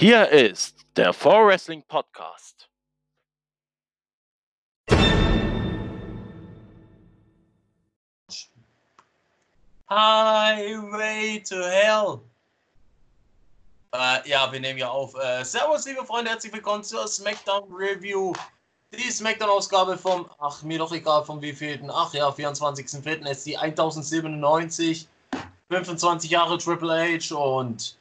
Hier ist der For Wrestling Podcast. Highway to Hell. Äh, ja, wir nehmen ja auf. Äh, servus, liebe Freunde, herzlich willkommen zur SmackDown Review. Die SmackDown-Ausgabe vom, ach, mir doch egal, vom wievielten, ach ja, 24.04. ist die 1097. 25 Jahre Triple H und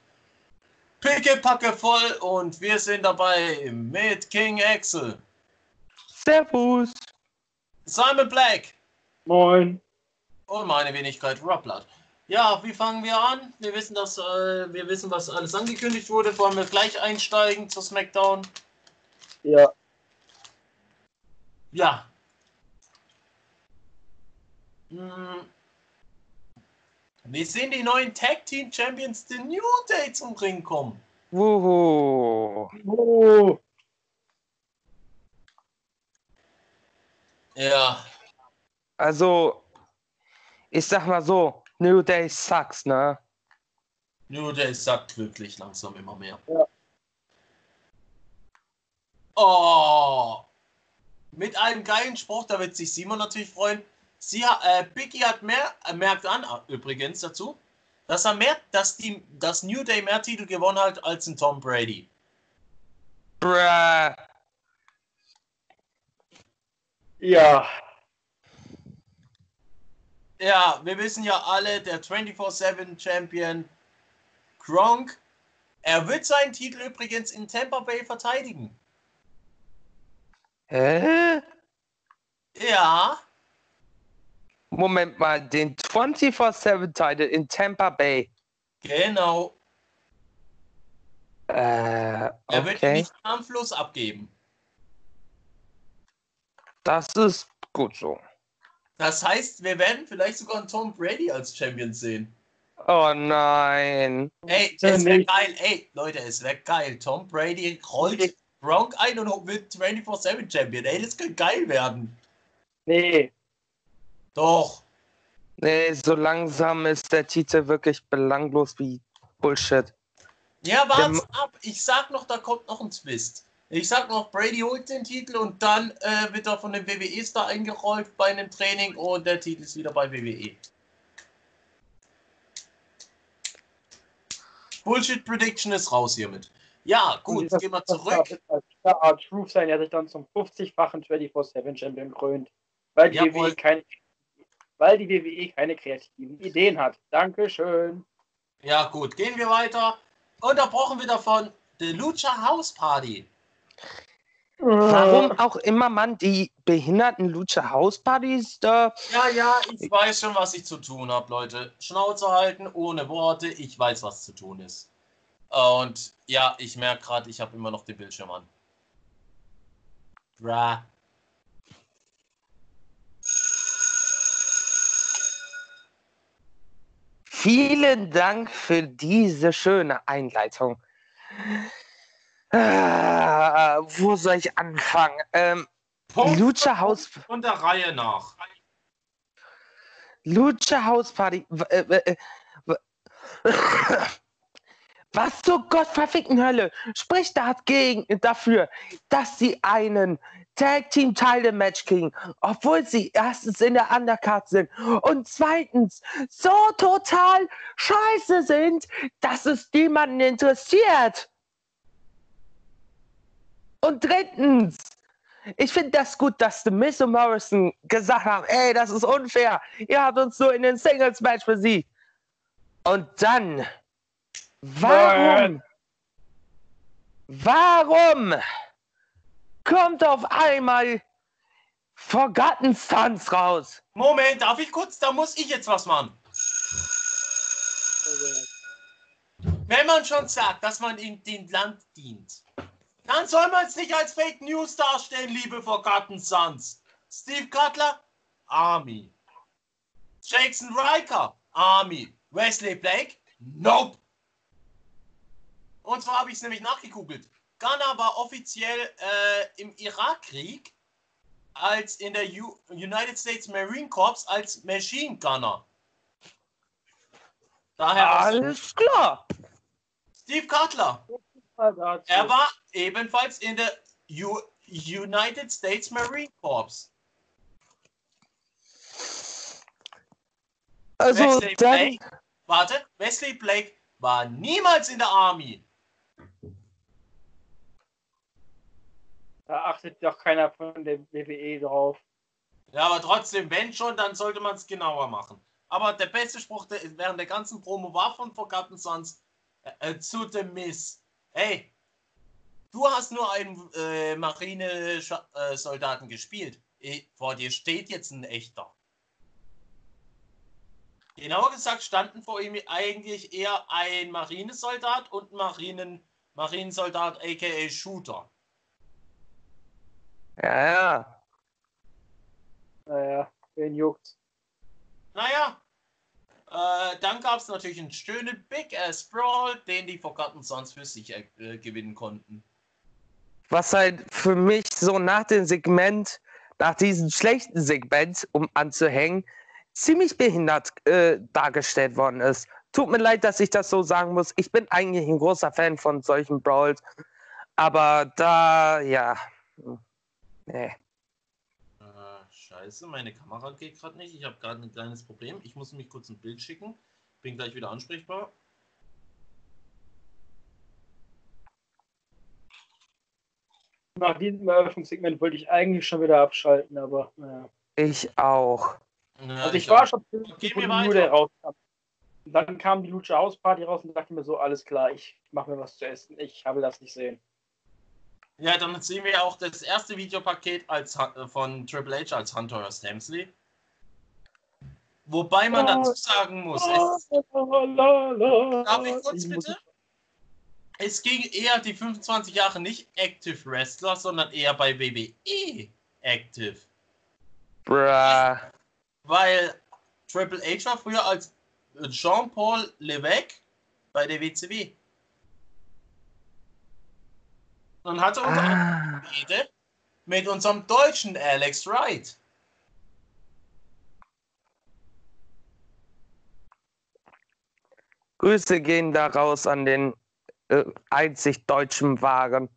Pickepacke voll und wir sind dabei mit King Axel, Servus. Simon Black Moin. und meine Wenigkeit Rob Blood. Ja, wie fangen wir an? Wir wissen, dass äh, wir wissen, was alles angekündigt wurde. Wollen wir gleich einsteigen zur SmackDown? Ja. Ja. Hm. Wir sehen die neuen Tag Team Champions, The New Day, zum Ring kommen. Wuhu. Oh. Ja, Also, ich sag mal so, New Day sucks, ne? New Day sagt wirklich langsam immer mehr. Ja. Oh! Mit einem geilen Spruch, da wird sich Simon natürlich freuen. Sie, äh, Biggie hat mehr, äh, merkt an, äh, übrigens dazu, dass er mehr, dass die, dass New Day mehr Titel gewonnen hat als ein Tom Brady. Bruh. Ja, Ja, wir wissen ja alle, der 24-7 Champion Gronk, er wird seinen Titel übrigens in Tampa Bay verteidigen. Hä? Ja, Moment mal, den 24-7-Title in Tampa Bay. genau. Äh, Er wird ihn okay. nicht am Fluss abgeben. Das ist gut so. Das heißt, wir werden vielleicht sogar einen Tom Brady als Champion sehen. Oh nein. Ey, Ja, es wäre geil. Ey, Leute, es wäre geil. Tom Brady rollt Gronk ein und wird 24-7 Champion. Ey, das könnte geil werden. nee. Doch. Nee, so langsam ist der Titel wirklich belanglos wie Bullshit. Ja, wart's Der ab. Ich sag noch, da kommt noch ein Twist. Ich sag noch, Brady holt den Titel und dann äh, wird er von dem WWE-Star eingerollt bei einem Training und der Titel ist wieder bei WWE. Bullshit Prediction ist raus hiermit. Ja, gut, Das- gehen wir das zurück. Art Truth sein, der sich dann zum 50-fachen 24-7 Champion krönt. Weil die. WWE keine, weil die WWE keine kreativen Ideen hat. Dankeschön. Ja, gut, gehen wir weiter. Unterbrochen wir davon The Lucha House Party. Warum auch immer man die behinderten Lucha House Partys da. Ja, ja, ich weiß schon, was ich zu tun habe, Leute. Schnauze halten, ohne Worte. Ich weiß, was zu tun ist. Und ja, ich merke gerade, ich habe immer noch den Bildschirm an. Bra. Vielen Dank für diese schöne Einleitung. Ah, wo soll ich anfangen? Ähm, Punkt Lucha House, und der Reihe nach. Lucha House Party. äh, äh, Was zur gottverfickten Hölle spricht dagegen, dafür, dass sie einen Tag Team Title Match kriegen, obwohl sie erstens in der Undercard sind und zweitens so total scheiße sind, dass es niemanden interessiert. Und drittens, ich finde das gut, dass The Miz und Morrison gesagt haben, ey, das ist unfair. Ihr habt uns nur in den Singles Match besiegt. Und dann, warum, warum kommt auf einmal Forgotten Sons raus? Moment, darf ich kurz? Da muss ich jetzt was machen. Wenn man schon sagt, dass man in dem Land dient, dann soll man es nicht als Fake News darstellen, liebe Forgotten Sons. Steve Cutler, Army. Jackson Riker, Army. Wesley Blake, Nope. Und zwar habe ich es nämlich nachgegoogelt. Ghana war offiziell äh, im Irakkrieg als in der U United States Marine Corps als Machine Gunner. Daher Alles klar. Steve Cutler. Er war ebenfalls in der U United States Marine Corps. Also Wesley dann, Blake, warte, Wesley Blake war niemals in der Army. Da achtet doch keiner von der WWE drauf. Ja, aber trotzdem, wenn schon, dann sollte man es genauer machen. Aber der beste Spruch der, während der ganzen Promo war von Forgotten Sons äh, äh, zu The Miss. Hey, du hast nur einen äh, Marine-Soldaten gespielt. Eh, Vor dir steht jetzt ein echter. Genauer gesagt standen vor ihm eigentlich eher ein Marinesoldat und Marinen, Marinensoldat aka Shooter. Ja, ja. Naja, wen juckt's? Naja, äh, dann gab es natürlich einen schönen Big Ass Brawl, den die Forgotten Sons für sich äh, gewinnen konnten. Was halt für mich so nach dem Segment, nach diesem schlechten Segment, um anzuhängen, ziemlich behindert äh, dargestellt worden ist. Tut mir leid, dass ich das so sagen muss. Ich bin eigentlich ein großer Fan von solchen Brawls. Aber da, ja. Nee. Äh, scheiße, meine Kamera geht gerade nicht. Ich habe gerade ein kleines Problem. Ich muss mich kurz ein Bild schicken. Bin gleich wieder ansprechbar. Nach diesem Eröffnungssegment wollte ich eigentlich schon wieder abschalten, aber naja. Ich auch. Ja, Also ich auch. war schon Geh wo mir weiter. Nude rauskam. Und dann kam die Lucha House Party raus und dachte mir so, alles klar, ich mache mir was zu essen. Ich habe das nicht sehen. Ja, dann sehen wir auch das erste Videopaket als, äh, von Triple H als Hunter Stamsley. Wobei man dazu sagen muss, es, Darf ich kurz bitte? es ging eher die 25 Jahre nicht Active Wrestler, sondern eher bei WWE Active. Bruh. Weil Triple H war früher als Jean-Paul Levesque bei der WCW. Und hatte unter anderem Ah. Rede mit unserem deutschen Alex Wright. Grüße gehen da raus an den äh, einzig deutschen Wagen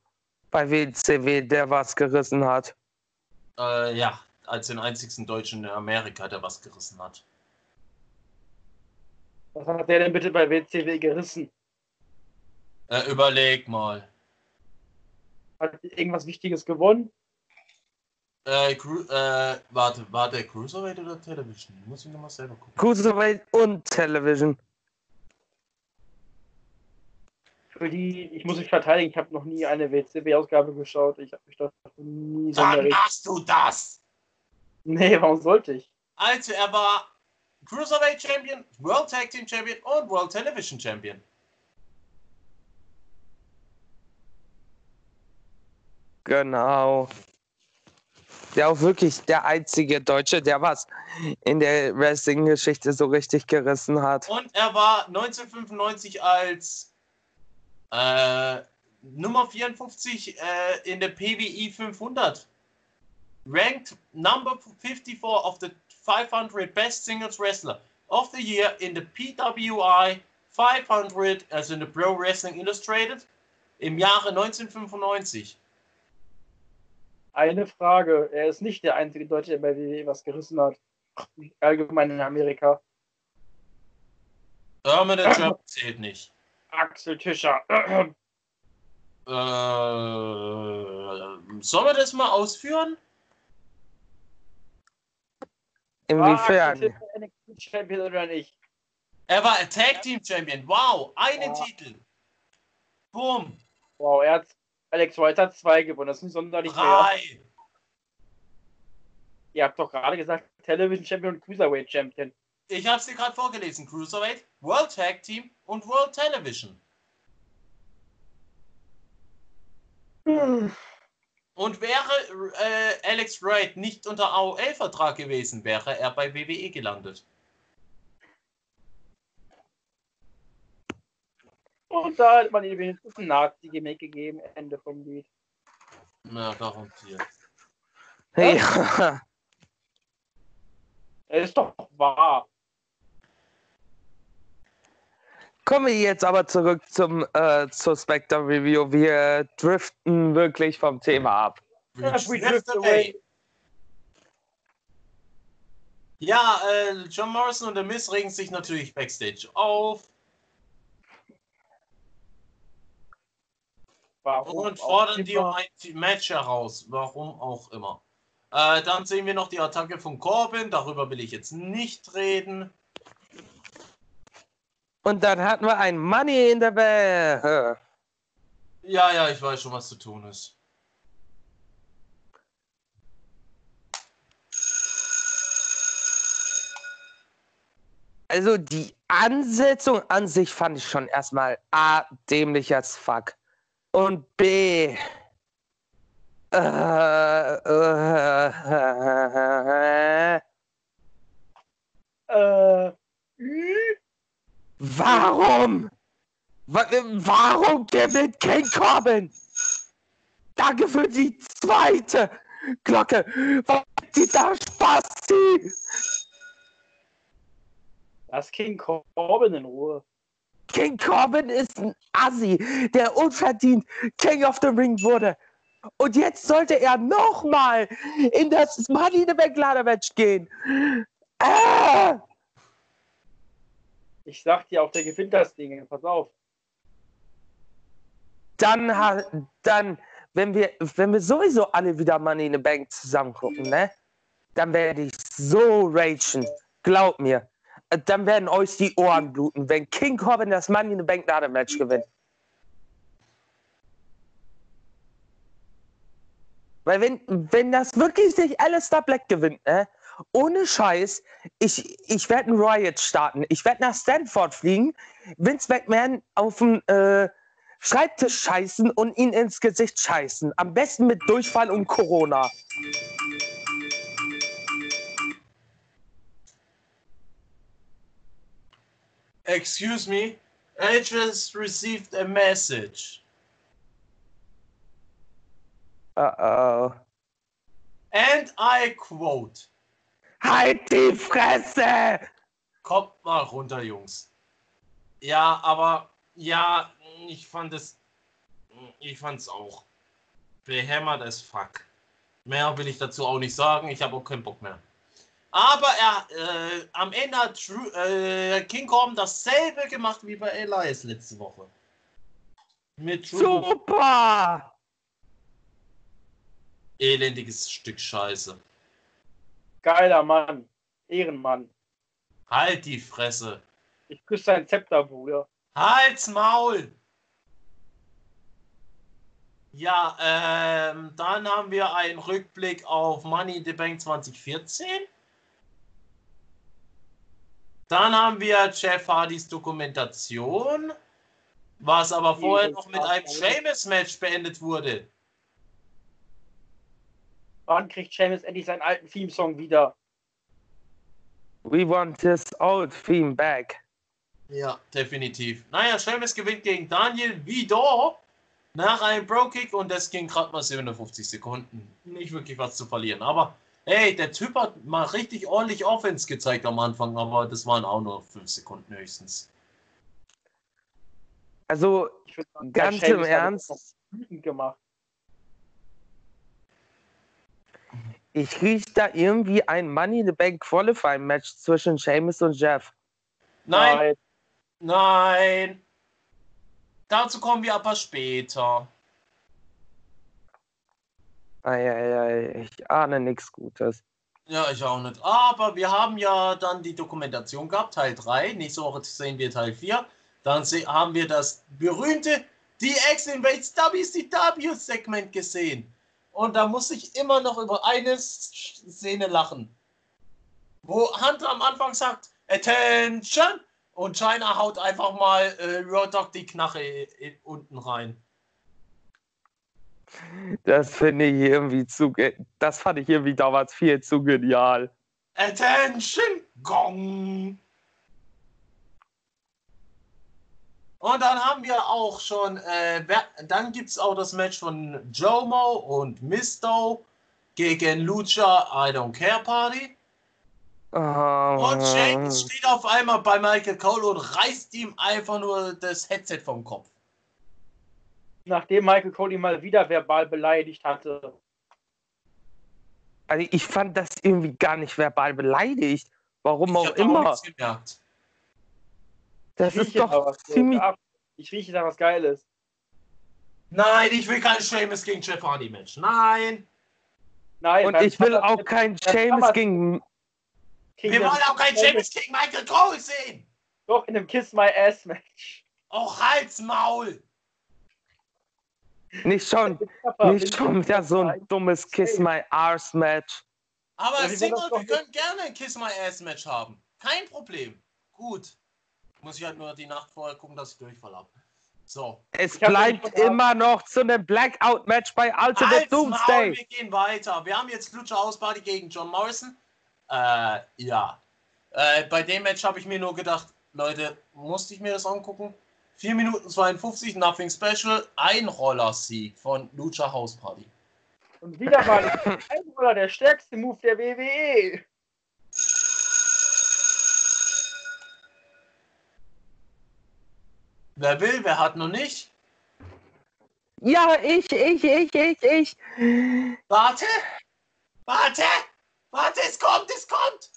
bei WCW, der was gerissen hat. Äh, ja, als den einzigsten Deutschen in Amerika, der was gerissen hat. Was hat der denn bitte bei WCW gerissen? Äh, überleg mal. Hat irgendwas Wichtiges gewonnen? Äh, äh, warte, war der Cruiserweight oder Television? Muss ich nochmal selber gucken. Cruiserweight und Television. Für die, ich muss mich verteidigen, ich habe noch nie eine WCW-Ausgabe geschaut. Ich habe mich dafür nie Wann sonderlich. machst du das? Nee, warum sollte ich? Also, er war Cruiserweight Champion, World Tag Team Champion und World Television Champion. Genau. Der auch wirklich der einzige Deutsche, der was in der Wrestling-Geschichte so richtig gerissen hat. Und er war 1995 als äh, Nummer 54 äh, in der PWI 500. Ranked number 54 of the 500 best singles wrestler of the year in the PWI 500, also in the Pro Wrestling Illustrated, im Jahre 1995. Eine Frage. Er ist nicht der einzige Deutsche, der bei WWE was gerissen hat. Allgemein in Amerika. Terminal Jump zählt nicht. Axel Tischer. Äh, sollen wir das mal ausführen? War Axel Inwiefern? Tischer Champion oder nicht? Er war Tag Team Champion. Wow, einen Ja. Titel. Boom. Wow, er hat Alex White hat zwei gewonnen. Das ist nicht sonderlich mehr. Drei. Ihr habt doch gerade gesagt, Television Champion und Cruiserweight Champion. Ich habe es dir gerade vorgelesen. Cruiserweight, World Tag Team und World Television. Und wäre äh, Alex Wright nicht unter AOL-Vertrag gewesen, wäre er bei WWE gelandet. Und da hat man ihm wenigstens ein Nazi-Gimmick gegeben. Ende vom Lied. Na, garantiert. Ja. Er ist doch wahr. Kommen wir jetzt aber zurück zum äh, zur Spectre Review. Wir driften wirklich vom Thema ab. Away. Ja, äh, John Morrison und The Miz regen sich natürlich backstage auf Warum und fordern die um ein Match heraus. Warum auch immer. Äh, dann sehen wir noch die Attacke von Corbin. Darüber will ich jetzt nicht reden. Und dann hatten wir ein Money in the Bank. Ja, ja, ich weiß schon, was zu tun ist. Also die Ansetzung an sich fand ich schon erstmal A, dämlich als fuck. Und B, äh, äh, Äh, ü- warum? Wa- Warum gewinnt King Corbin? Danke für die zweite Glocke. Was die da Spaß lass King Corbin in Ruhe. King Corbin ist ein Assi, der unverdient King of the Ring wurde. Und jetzt sollte er nochmal in das Money in the Bank Match gehen. Äh, Ich sag dir auch, der gewinnt das Ding. Pass auf. dann, dann wenn, wir, wenn wir sowieso alle wieder Money in the Bank zusammen gucken, ne? Dann werde ich so ragen. Glaub mir. Dann werden euch die Ohren bluten, wenn King Corbin das Money in the Bank Ladder Match gewinnt. Weil wenn, wenn das wirklich sich Alistair Black gewinnt, ne? Ohne Scheiß, ich, ich werde einen Riot starten. Ich werde nach Stanford fliegen, Vince McMahon auf den äh, Schreibtisch scheißen und ihn ins Gesicht scheißen. Am besten mit Durchfall und Corona. Excuse me, I just received a message. Uh-oh. And I quote. Halt die Fresse! Kommt mal runter, Jungs. Ja, aber ja, ich fand es. Ich fand's auch. Behämmert as fuck. Mehr will ich dazu auch nicht sagen. Ich habe auch keinen Bock mehr. Aber er, äh, am Ende hat Drew, äh, King Corbin dasselbe gemacht wie bei Elias letzte Woche. Mit Drew. Super! Elendiges Stück Scheiße. Geiler Mann. Ehrenmann. Halt die Fresse. Ich küsse dein Zepter, Bruder. Halt's Maul! Ja, ähm, dann haben wir einen Rückblick auf Money in the Bank 2014. Dann haben wir Jeff Hardys Dokumentation, was aber vorher noch mit einem Sheamus-Match beendet wurde. Wann kriegt Seamus endlich seinen alten Theme-Song wieder? We want this old theme back. Ja, definitiv. Naja, Sheamus gewinnt gegen Daniel Vidor nach einem Bro-Kick und das ging gerade mal 57 Sekunden. Nicht wirklich was zu verlieren. Aber hey, der Typ hat mal richtig ordentlich Offense gezeigt am Anfang, aber das waren auch nur 5 Sekunden höchstens. Also, sagen, Ganz im hat Ernst? gemacht. ich rieche da irgendwie ein Money in the Bank Qualifying Match zwischen Seamus und Jeff. Nein, nein. Dazu kommen wir aber später. Eieiei, ich ahne nichts Gutes. Ja, ich auch nicht. Aber wir haben ja dann die Dokumentation gehabt, Teil 3. Nächste Woche sehen wir Teil 4. Dann haben wir das berühmte DX Invades WCW Segment gesehen. Und da muss ich immer noch über eine Sz- Szene lachen. Wo Hunter am Anfang sagt, Attention! Und China haut einfach mal äh, Road Dogg die Knarre äh, unten rein. Das finde ich irgendwie zu. Das fand ich irgendwie damals viel zu genial. Attention! Gong! Und dann haben wir auch schon, äh, dann gibt es auch das Match von Jomo und Misto gegen Lucha I Don't Care Party. Und Sheamus Oh. steht auf einmal bei Michael Cole und reißt ihm einfach nur das Headset vom Kopf. Nachdem Michael Cole ihn mal wieder verbal beleidigt hatte. Also ich fand das irgendwie gar nicht verbal beleidigt. Warum Ich auch immer. nichts gemerkt. Das Ich ist doch was, ziemlich. Ach, Ich rieche da was Geiles. Nein, ich will kein Sheamus gegen Jeff Hardy Match. Nein. Nein, Und ich will auch kein Summer- gegen. Wir wollen auch kein Sheamus gegen Michael Cole sehen. Doch in einem Kiss My Ass Match. Auch Halsmaul. Nicht schon, nicht schon wieder so ein dummes Kiss My Arse Match. Aber Ja, Single, wir können gerne ein Kiss My Ass Match haben. Kein Problem. Gut. Muss ich halt nur die Nacht vorher gucken, dass ich Durchfall habe. So. Es bleibt immer noch zu einem Blackout Match bei Ultimate Halsmaul, Doomsday. wir gehen weiter. Wir haben jetzt Lucha House Party gegen John Morrison. Äh, ja. Äh, bei dem Match habe ich mir nur gedacht, Leute, musste ich mir das angucken? 4 Minuten 52, Nothing Special, Einroller-Sieg von Lucha House Party. Und wieder mal ein Roller, der stärkste Move der. WWE. Wer will, wer hat noch nicht? Ja, ich, ich, ich, ich, ich. Warte! Warte! Warte, es kommt, es kommt!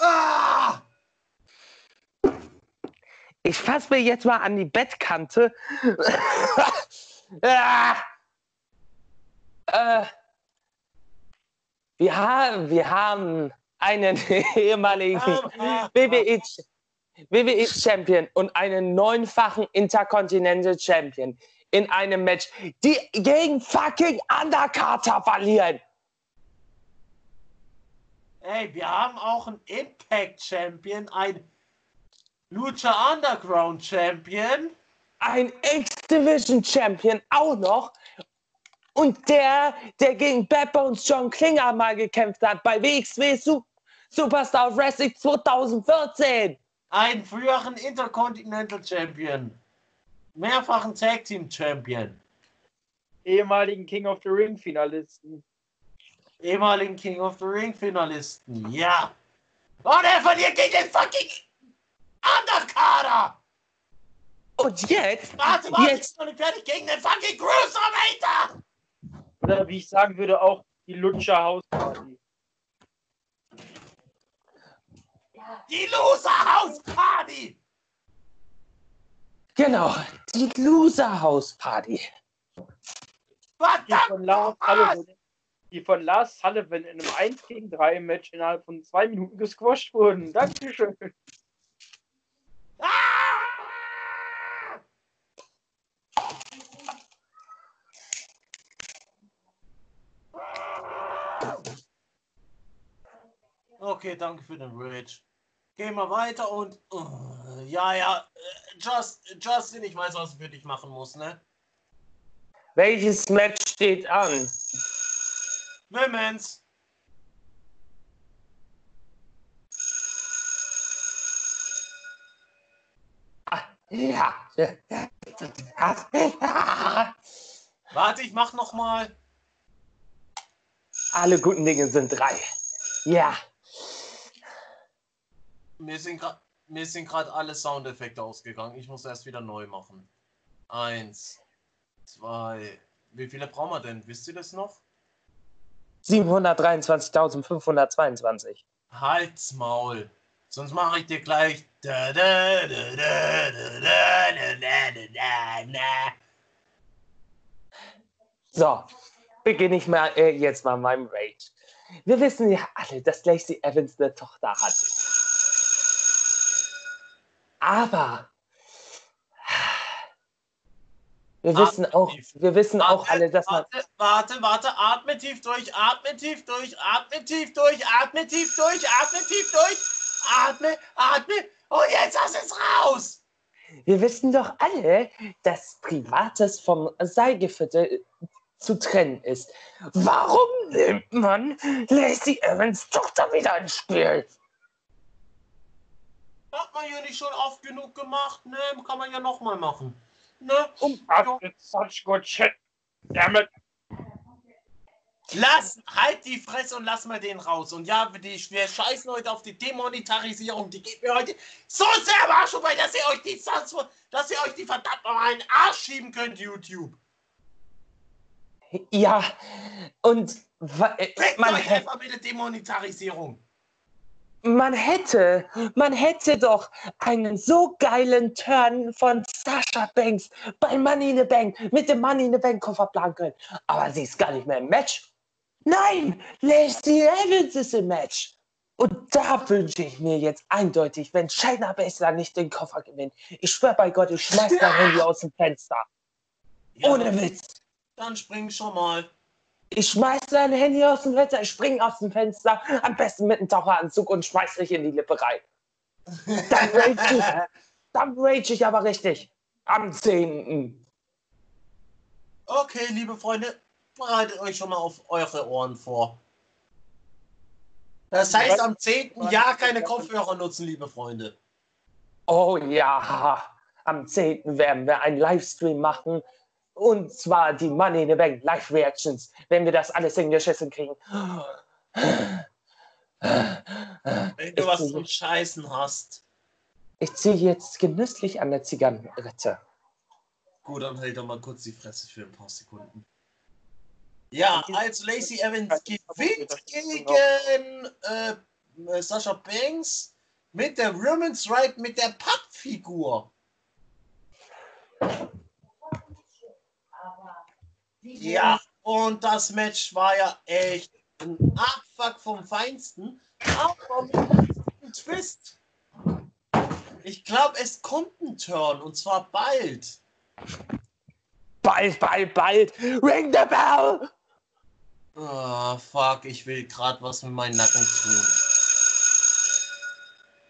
Ah! Ich fasse mir jetzt mal an die Bettkante. ah. äh, wir, haben, wir haben einen ehemaligen Ah, WWE, WWE Champion und einen neunfachen Intercontinental Champion in einem Match, die gegen fucking Undercarter verlieren. Ey, wir haben auch einen Impact Champion, ein Lucha Underground Champion. ein X-Division Champion auch noch. Und der, der gegen Bad Bones John Klinger mal gekämpft hat bei WXW Su Superstar Wrestling 2014. einen früheren Intercontinental Champion, mehrfachen Tag Team Champion, Ehemaligen King of the Ring Finalisten. ehemaligen King of the Ring Finalisten. Ja. Und er verliert gegen den fucking Undercarder. Und jetzt, Warte, warte, ich jetzt, bin noch nicht fertig gegen den fucking Cruiserweighter. Oder wie ich sagen würde, auch die Lutscher House Party. Die Loser House Party. genau, die Loser House Party. Die von Lars. Sullivan, die von Lars Sullivan in einem 1 gegen 3 Match innerhalb von zwei Minuten gesquasht wurden. Dankeschön. Ah! Okay, danke für den Rage. Gehen wir weiter und. uh, ja, ja. äh, Just, Justin, ich weiß, was ich für dich machen muss, ne? Welches Match steht an? Women's. Ja. Warte, ich mach noch mal. Alle guten Dinge sind drei. Ja. Mir sind gerade alle Soundeffekte ausgegangen. Ich muss erst wieder neu machen. Eins, zwei. Wie viele brauchen wir denn? Wisst ihr das noch? 723.522. Halt's Maul. Sonst mache ich dir gleich. So, beginne ich mal äh, jetzt mal meinem Rage. Wir wissen ja alle, dass Lacey Evans eine Tochter hat. Aber wir wissen auch, wir wissen auch alle, dass man Warte, warte, warte, atme tief durch, atme tief durch, atme tief durch, atme tief durch, atme tief durch, atme, atme. Und jetzt hast du es raus. Wir wissen doch alle, dass Privates vom Seilgeviertel zu trennen ist. Warum nimmt man Lacey Evans Tochter wieder ins Spiel? Hat man ja nicht schon oft genug gemacht, ne? Kann man ja nochmal machen. Ne? Um such good shit. Damn it. Lass, halt die Fresse und lass mal den raus. Und ja, die, wir scheißen heute auf die Demonetarisierung. Die geht mir heute so sehr am Arsch vorbei, dass ihr euch die, dass ihr euch die verdammt nochmal in den Arsch schieben könnt, YouTube. Ja, und äh, Fickt man, euch einfach mit der Demonetarisierung. Man hätte, man hätte doch einen so geilen Turn von Sasha Banks bei Money in the Bank mit dem Money in the Bank Koffer planen können. Aber sie ist gar nicht mehr im Match. Nein, Lacey Evans ist im Match. Und da wünsche ich mir jetzt eindeutig, wenn Shayna Baszler nicht den Koffer gewinnt. Ich schwöre bei Gott, ich schmeiß dein Handy aus dem Fenster. Ja, Ohne Witz. Dann spring schon mal. Ich schmeiß dein Handy aus dem Fenster, ich spring aus dem Fenster, am besten mit einem Taucheranzug und schmeiß dich in die Lippe rein. Dann rage ich, dann rage ich aber richtig. Am 10. Okay, liebe Freunde, bereitet euch schon mal auf eure Ohren vor. Das heißt, am 10. Jahr keine Kopfhörer nutzen, liebe Freunde. Oh ja, am 10. werden wir einen Livestream machen. Und zwar die Money in the Bank Live Reactions, wenn wir das alles hingeschissen kriegen. Wenn du Ich was zum Scheißen hast. Ich ziehe jetzt genüsslich an der Zigarrenritte. Gut, dann hält doch mal kurz die Fresse für ein paar Sekunden. Ja, also Lacey Evans gewinnt gegen äh, Sascha Banks mit der Women's Right mit der Pappfigur. Ja, und das Match war ja echt ein Abfuck vom Feinsten, aber mit einem Twist. Ich glaube, es kommt ein Turn und zwar bald. Bald, bald, bald. Ring the bell. Ah, fuck, ich will gerade was mit meinem Nacken tun.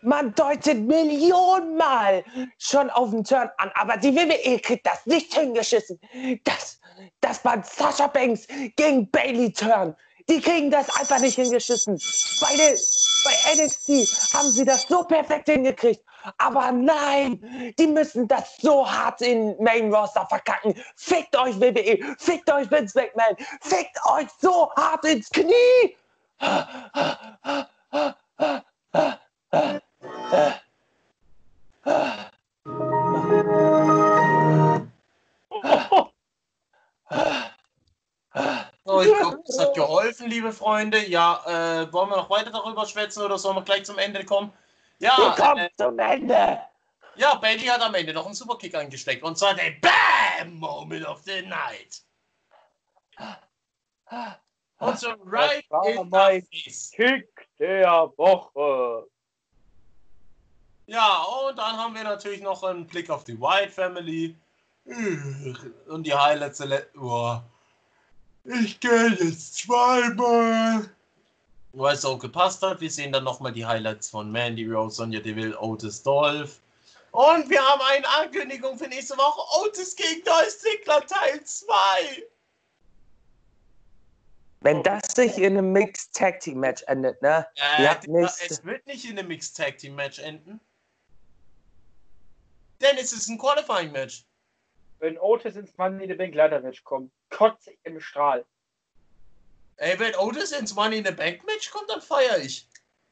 Man deutet Millionenmal schon auf den Turn an, aber die WWE kriegt das nicht hingeschissen. Das, das war Sasha Banks gegen Bailey Turn. Die kriegen das einfach nicht hingeschissen. Bei, der, bei NXT haben sie das so perfekt hingekriegt. Aber nein, die müssen das so hart in Main Roster verkacken. Fickt euch WWE, fickt euch Vince McMahon, fickt euch so hart ins Knie. Liebe Freunde. Ja, äh, wollen wir noch weiter darüber schwätzen oder sollen wir gleich zum Ende kommen? Wir Ja, kommen äh, zum Ende. ja, Bailey hat am Ende noch einen Superkick eingesteckt und zwar den BAM Moment of the Night. Und so right in the face. Kick der Woche. Ja, und dann haben wir natürlich noch einen Blick auf die White Family. Und die Highlights der oh. Ich gehe jetzt zweimal. Weil es auch gepasst hat. Wir sehen dann nochmal die Highlights von Mandy Rose, Sonja Deville, Otis Dolph. Und wir haben eine Ankündigung für nächste Woche. Otis gegen Dolph Ziggler Teil 2. Wenn das sich in einem Mixed Tag Team Match endet, ne? Äh, Ja, es wird nicht in einem Mixed Tag Team Match enden. Denn es ist ein Qualifying Match. Wenn Otis ins Money in the Bank Leitermatch kommt, kotze ich im Strahl. Ey, wenn Otis ins Money in the Bank Match kommt, dann feiere ich.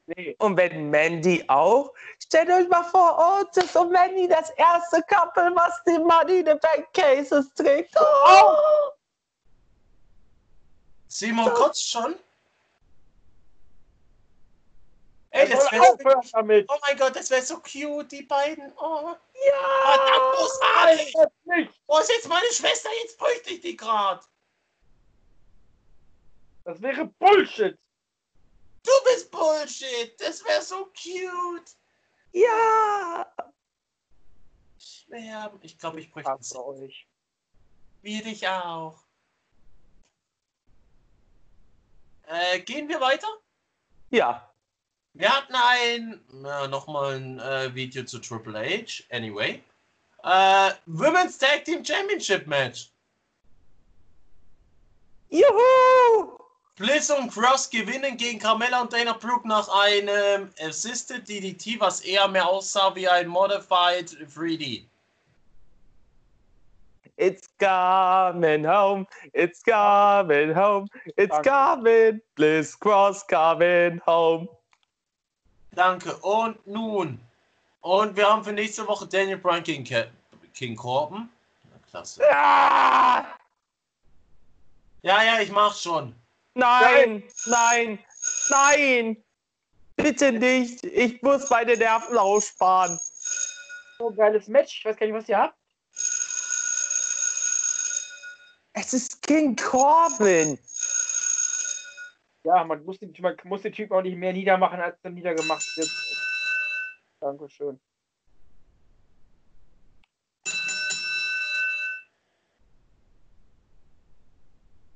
Nee, Und wenn Mandy auch, stellt euch mal vor, Otis und Mandy, das erste Couple, was die Money in the Bank Cases trägt. Oh! Simon kotzt schon. Ey, das wäre aufhören damit. Oh mein Gott, das wäre so cute, die beiden. Oh, Ja! verdammt großartig. Wo ist jetzt meine Schwester? Jetzt bräuchte ich die gerade. Das wäre Bullshit. Du bist Bullshit. Das wäre so cute. Ja! Schwer. Ich glaube, ich bräuchte Hasse euch. Wie dich auch. Äh, gehen wir weiter? Ja. Wir hatten ein, äh, nochmal ein äh, Video zu Triple H, anyway. Äh, Women's Tag Team Championship Match. Juhu! Bliss und Cross gewinnen gegen Carmella und Dana Brooke nach einem Assisted DDT, was eher mehr aussah wie ein Modified 3D. It's coming home. It's coming home. It's Danke. coming. Bliss Cross coming home. Danke. Und nun. Und wir haben für nächste Woche Daniel Bryan gegen Ke King Corbin. Na, klasse. Ah! Ja, ja, ich mach schon. Nein, nein, nein. Bitte nicht. Ich muss meine Nerven aussparen. So geiles Match. Ich weiß gar nicht, was ihr habt. Es ist King Corbin. Ja, man muss, den, man muss den Typen auch nicht mehr niedermachen, als er niedergemacht wird. Dankeschön.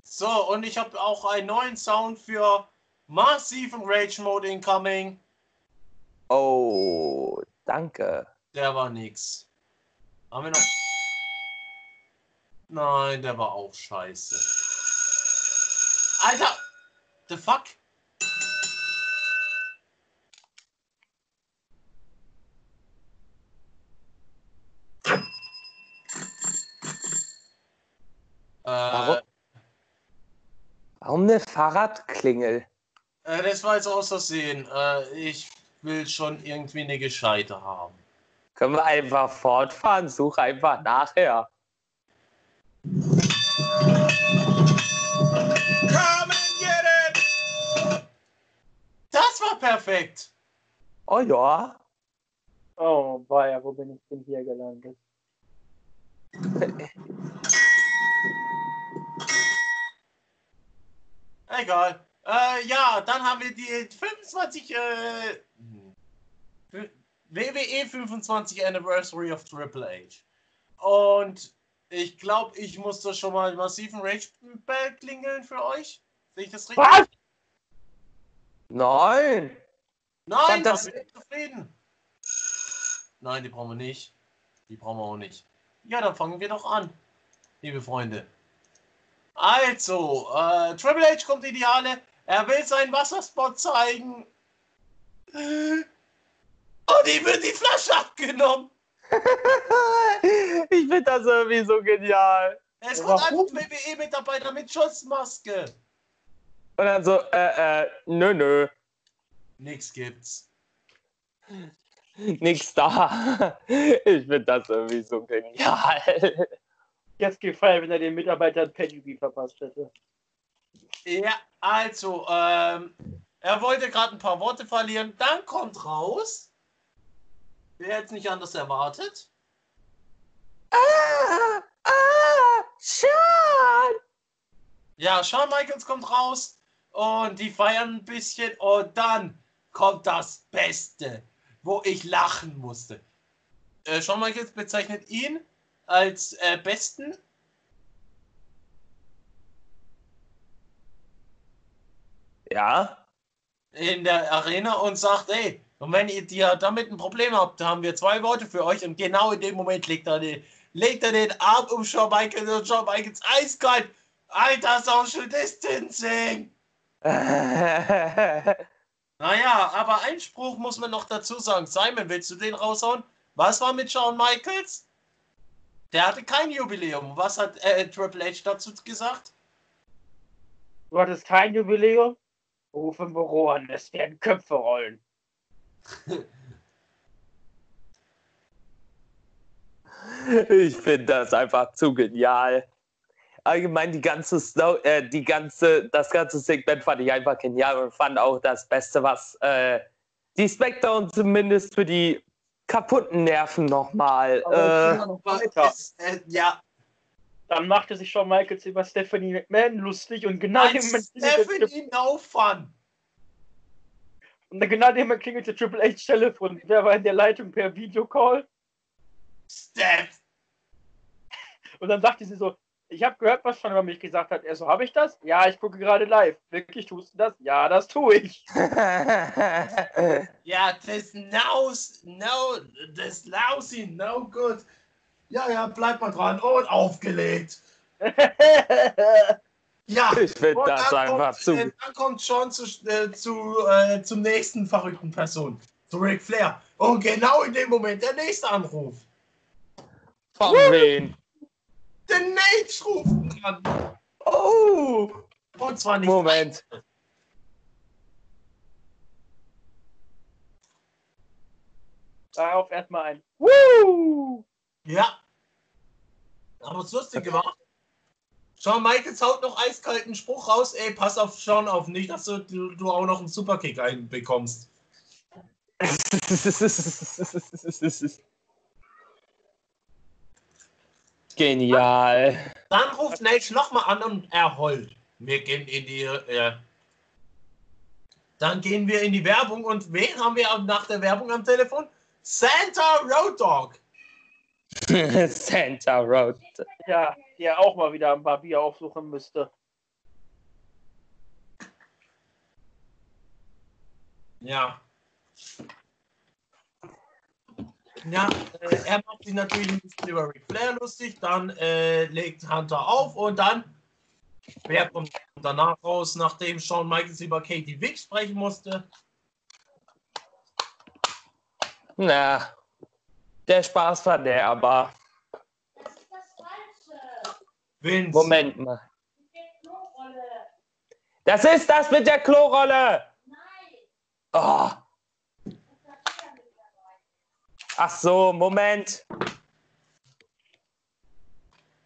So, und ich habe auch einen neuen Sound für massiven Rage Mode incoming. Oh, danke. Der war nix. Haben wir noch. Nein, der war auch scheiße. Alter! The fuck? Äh, Warum? Warum eine Fahrradklingel? äh, das war jetzt aus Versehen. Äh, ich will schon irgendwie eine gescheite haben. Können wir einfach fortfahren? Such einfach nachher. Perfekt! Oh ja. Oh, weia, wo bin ich denn hier gelandet? Egal. Äh, ja, dann haben wir die 25 äh, WWE 25 Anniversary of Triple H. Und ich glaube, ich muss da schon mal einen massiven Rage Bell klingeln für euch. Sehe ich das richtig? Was? Nein. Nein, Das- das bin ich zufrieden. Nein, die brauchen wir nicht. Die brauchen wir auch nicht. Ja, dann fangen wir doch an, liebe Freunde. Also, äh, Triple H kommt in die Halle. Er will seinen Wasserspot zeigen. Und ihm wird die Flasche abgenommen. ich finde das irgendwie so genial. Es kommt Warum? einfach ein WWE-Mitarbeiter mit Schutzmaske. Und dann so, äh, äh, nö, nö, Nix gibt's. nix da. Ich finde das irgendwie so genial. Jetzt gefallen, wenn er den Mitarbeitern Pedigree verpasst hätte. Ja, also, ähm, er wollte gerade ein paar Worte verlieren. Dann kommt raus. Wer hätte es nicht anders erwartet? Ah, ah, Sean. Ja, Shawn Michaels kommt raus und die feiern ein bisschen und dann kommt das Beste, wo ich lachen musste. Äh, Shawn Michaels bezeichnet ihn als äh, Besten. Ja, in der Arena und sagt, ey, und wenn ihr dir damit ein Problem habt, haben wir zwei Worte für euch und genau in dem Moment legt er den, legt er den Arm um Shawn Michaels und Shawn Michaels eiskalt. Alter, Social Distancing! Naja, aber ein Spruch muss man noch dazu sagen. Simon, willst du den raushauen? Was war mit Shawn Michaels? Der hatte kein Jubiläum. Was hat äh, Triple H dazu gesagt? Du hattest kein Jubiläum? Ruf im Büro an, es werden Köpfe rollen. ich finde das einfach zu genial. Allgemein die ganze, Snow, äh, die ganze, das ganze Segment fand ich einfach genial und fand auch das Beste, was äh, die Smackdown zumindest für die kaputten Nerven nochmal. Äh, noch äh, ja, Dann machte sich Shawn Michaels über Stephanie McMahon lustig und genau in dem Moment klingelte, Stephanie No Fun. und genau dem klingelte Triple H Telefon. Wer war in der Leitung per Videocall? Steph. Und dann sagte sie so, ich habe gehört, was Sean über mich gesagt hat. Er so, habe ich das? Ja, ich gucke gerade live. Wirklich, tust du das? Ja, das tue ich. Ja, das Naus, no, das Lousy, no good. Ja, ja, bleib mal dran und aufgelegt. Ja, ich finde und das dann einfach kommt, zu. äh, dann kommt Sean zu, äh, zu, äh, zum nächsten verrückten Person, zu Ric Flair. Und genau in dem Moment der nächste Anruf. Von wen? The Backstage rufen kann. Oh! Und zwar nicht. Moment. Darauf erstmal ein Woo! Ja. Aber das Lustige war, Shawn Michaels haut noch eiskalten Spruch raus, ey, pass auf Shawn auf, nicht, dass du, du, du auch noch einen Superkick einbekommst. Genial. Dann ruft Nash nochmal an und er heult. Wir gehen in die. Äh, dann gehen wir in die Werbung und wen haben wir nach der Werbung am Telefon? Santa Road Dog. Santa Road. Ja, der auch mal wieder ein paar Bier aufsuchen müsste. Ja. Ja, äh, er macht sich natürlich ein bisschen über Ric Flair lustig, dann äh, legt Hunter auf und dann, wer kommt danach raus, nachdem Shawn Michaels über Katie Vick sprechen musste? Na, der Spaß war der, aber Vince. Moment mal. Das ist das mit der Klorolle. Oh. Ach so, Moment.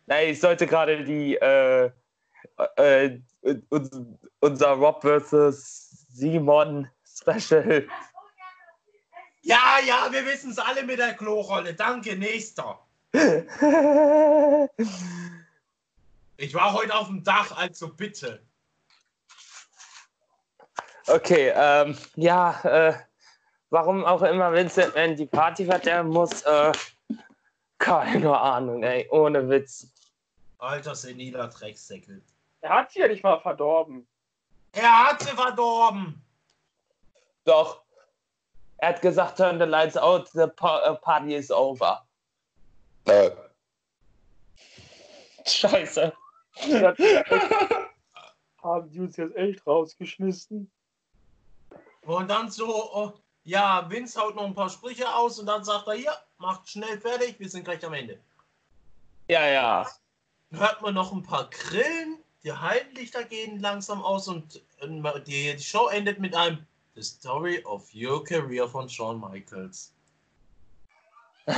Nein, ich sollte gerade die äh, äh, uns- unser Rob vs. Simon Special. Ja, ja, wir wissen es alle mit der Klorolle. Danke, nächster. Ich war heute auf dem Dach, also bitte. Okay, ähm, ja, äh, warum auch immer Vincent Man die Party verderben muss, äh, keine Ahnung, ey, ohne Witz. Alter seniler Drecksäckel. Er hat sie ja nicht mal verdorben. Er hat sie verdorben. Doch, er hat gesagt, turn the lights out, the uh, party is over. Scheiße. Das- Haben die uns jetzt echt rausgeschmissen? Und dann so, oh, ja, Vince haut noch ein paar Sprüche aus und dann sagt er, hier, macht schnell fertig, wir sind gleich am Ende. Ja, ja. Dann hört man noch ein paar Grillen, die Heimlichter gehen langsam aus und die, die Show endet mit einem The Story of Your Career von Shawn Michaels. oh,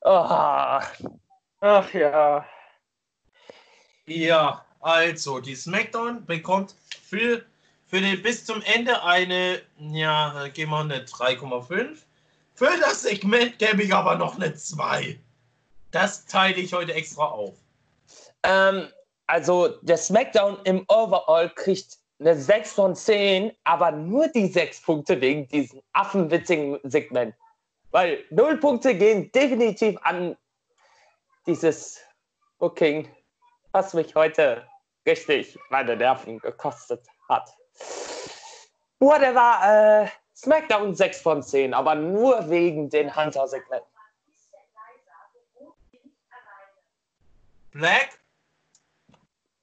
Ach ja. Ja, also, die SmackDown bekommt für, für den, bis zum Ende eine, ja, gehen wir eine 3,5. Für das Segment gebe ich aber noch eine 2. Das teile ich heute extra auf. ähm, also der SmackDown im Overall kriegt eine 6 von 10, aber nur die 6 Punkte wegen diesem affenwitzigen Segment. Weil 0 Punkte gehen definitiv an dieses Booking, was mich heute richtig meine Nerven gekostet hat. Whatever, äh, SmackDown 6 von 10, aber nur wegen den Hunter-Segmenten. Black,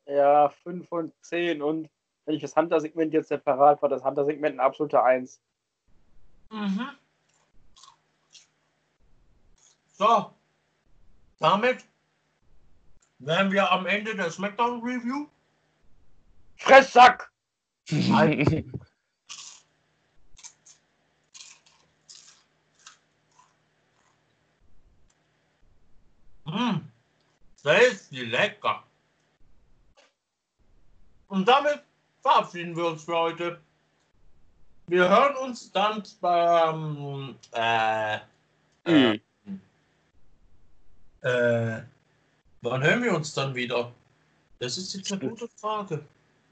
Ja, 5 von 10. Und wenn ich das Hunter-Segment jetzt separat war, das Hunter-Segment ein absoluter 1. Mhm. So, damit wären wir am Ende der SmackDown Review. Fresssack! Mmh, ist die lecker. Und damit verabschieden wir uns für heute. Wir hören uns dann beim äh, äh, äh, wann hören wir uns dann wieder? Das ist jetzt eine gute Frage.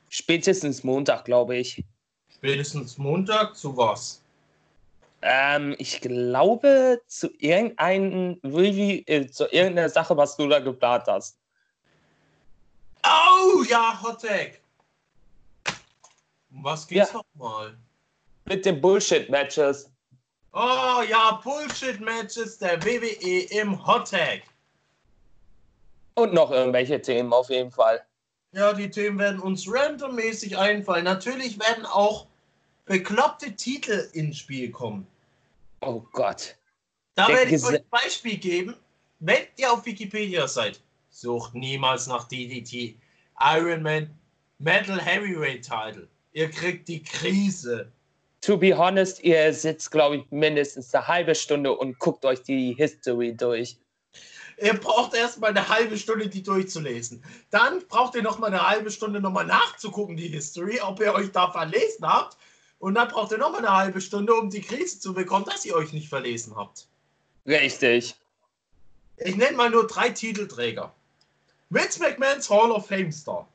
Spätestens Montag, glaube ich. Spätestens Montag zu was? Ähm, ich glaube zu irgendeinem Review, äh, zu irgendeiner Sache, was du da geplant hast. Oh ja, Hottag. Um was geht's Ja. nochmal? Mit den Bullshit-Matches. Oh ja, Bullshit-Matches der WWE im Hottag. Und noch irgendwelche Themen auf jeden Fall. Ja, die Themen werden uns randommäßig einfallen. Natürlich werden auch bekloppte Titel ins Spiel kommen. Oh Gott. Da Der werde ich Gese- euch ein Beispiel geben. wenn ihr auf Wikipedia seid, sucht niemals nach DDT. Iron Man Metal Heavyweight Title. Ihr kriegt die Krise. To be honest, ihr sitzt, glaube ich, mindestens eine halbe Stunde und guckt euch die History durch. Ihr braucht erstmal eine halbe Stunde, die durchzulesen. Dann braucht ihr noch mal eine halbe Stunde nochmal nachzugucken, die History, ob ihr euch da verlesen habt. Und dann braucht ihr noch mal eine halbe Stunde, um die Krise zu bekommen, dass ihr euch nicht verlesen habt. Richtig. Ich nenne mal nur drei Titelträger. Vince McMahons Hall of Fame Star.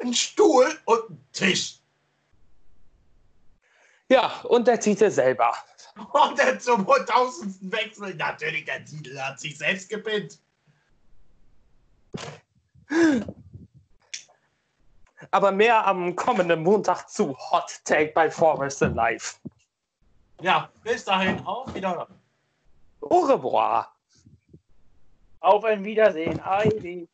Ein Stuhl und ein Tisch. Ja, und der Titel selber. Und der zum tausendsten Wechsel. Natürlich, der Titel hat sich selbst gepinnt. Aber mehr am kommenden Montag zu Hot Take bei Forest Live. Ja, bis dahin, auf Wiedersehen. Au revoir. Auf ein Wiedersehen. Heidi.